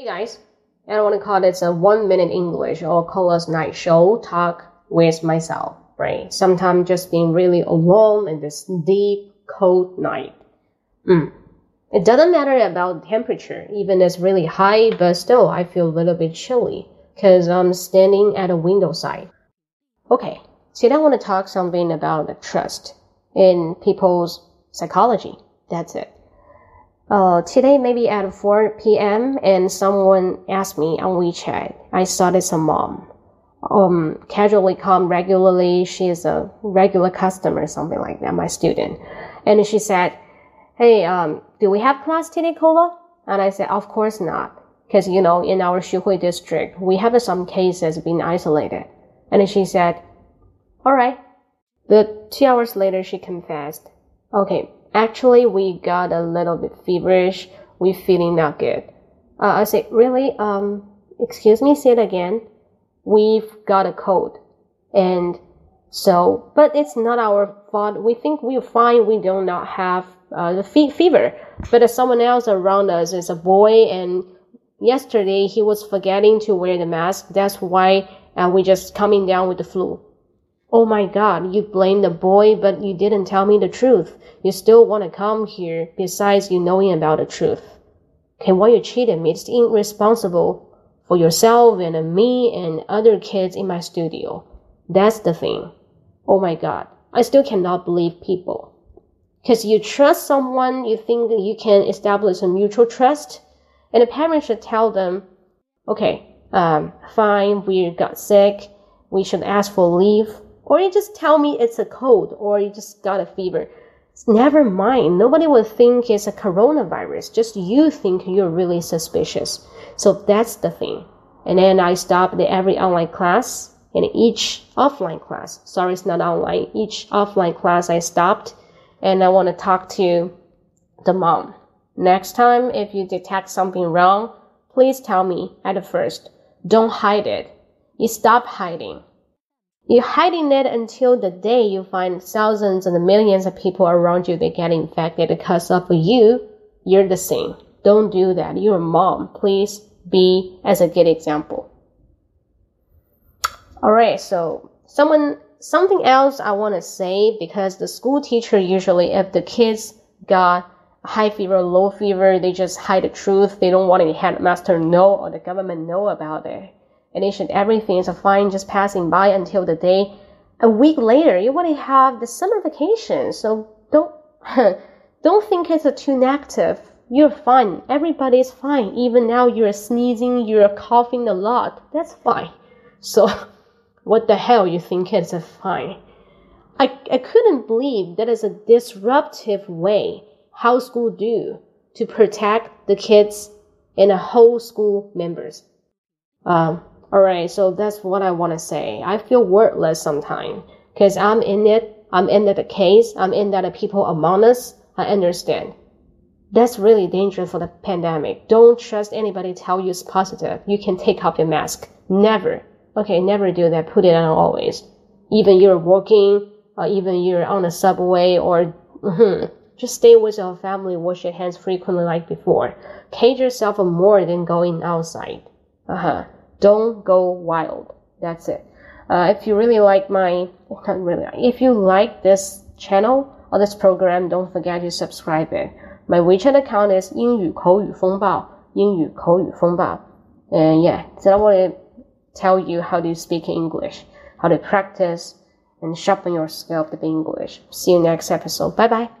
Hey guys, I don't want to call this a one minute English or Cola's night show talk with myself, right? Sometimes just being really alone in this deep, cold night. Mm. It doesn't matter about temperature, even it's really high, but still I feel a little bit chilly because I'm standing at a window side. Okay, today I want to talk something about the trust in people's psychology. That's it. Uh, today maybe at 4 p.m. and someone asked me on WeChat. I saw this mom. Um, casually come regularly. She is a regular customer, something like that, my student. And she said, Hey, um, do we have class today, Cola? And I said, of course not. Cause, you know, in our Xuhui district, we have some cases being isolated. And she said, all right. But two hours later, she confessed, okay, Actually, we got a little bit feverish. We feeling not good. Uh, I said, really? Um, excuse me, say it again. We've got a cold. And so, but it's not our fault. We think we're fine. We do not have uh, the fe- fever. But someone else around us is a boy and yesterday he was forgetting to wear the mask. That's why uh, we just coming down with the flu. Oh my God, you blame the boy, but you didn't tell me the truth. You still want to come here besides you knowing about the truth. Okay, why you cheated me? It's irresponsible for yourself and me and other kids in my studio. That's the thing. Oh my God, I still cannot believe people. Cause you trust someone, you think you can establish a mutual trust, and the parents should tell them, okay, um, fine, we got sick, we should ask for leave or you just tell me it's a cold or you just got a fever. Never mind. Nobody would think it's a coronavirus. Just you think you're really suspicious. So that's the thing. And then I stopped every online class and each offline class. Sorry, it's not online. Each offline class I stopped and I want to talk to the mom. Next time, if you detect something wrong, please tell me at first. Don't hide it. You stop hiding. You're hiding it until the day you find thousands and millions of people around you that get infected because of you. You're the same. Don't do that. You're a mom. Please be as a good example. All right. So someone, something else I want to say because the school teacher usually, if the kids got high fever, low fever, they just hide the truth. They don't want any headmaster know or the government know about it and it should everything is fine just passing by until the day. A week later you want to have the summer vacation so don't don't think it's a too negative. You're fine. Everybody's fine. Even now you're sneezing you're coughing a lot. That's fine. So what the hell you think it's a fine? I, I couldn't believe that is a disruptive way how school do to protect the kids and the whole school members. Um, Alright, so that's what I want to say. I feel worthless sometimes because I'm in it. I'm in that case. I'm in that people among us. I understand. That's really dangerous for the pandemic. Don't trust anybody tell you it's positive. You can take off your mask. Never. Okay, never do that. Put it on always. Even you're walking, or even you're on the subway, or mm-hmm, just stay with your family. Wash your hands frequently like before. Cage yourself more than going outside. Uh huh Don't go wild. That's it. Uh, if you really like my, not really, if you like this channel or this program, don't forget to subscribe it. My WeChat account is 英语口语风暴,英语口语风暴. And yeah, so I want to tell you how to speak English, how to practice and sharpen your skill to be English. See you next episode. Bye bye.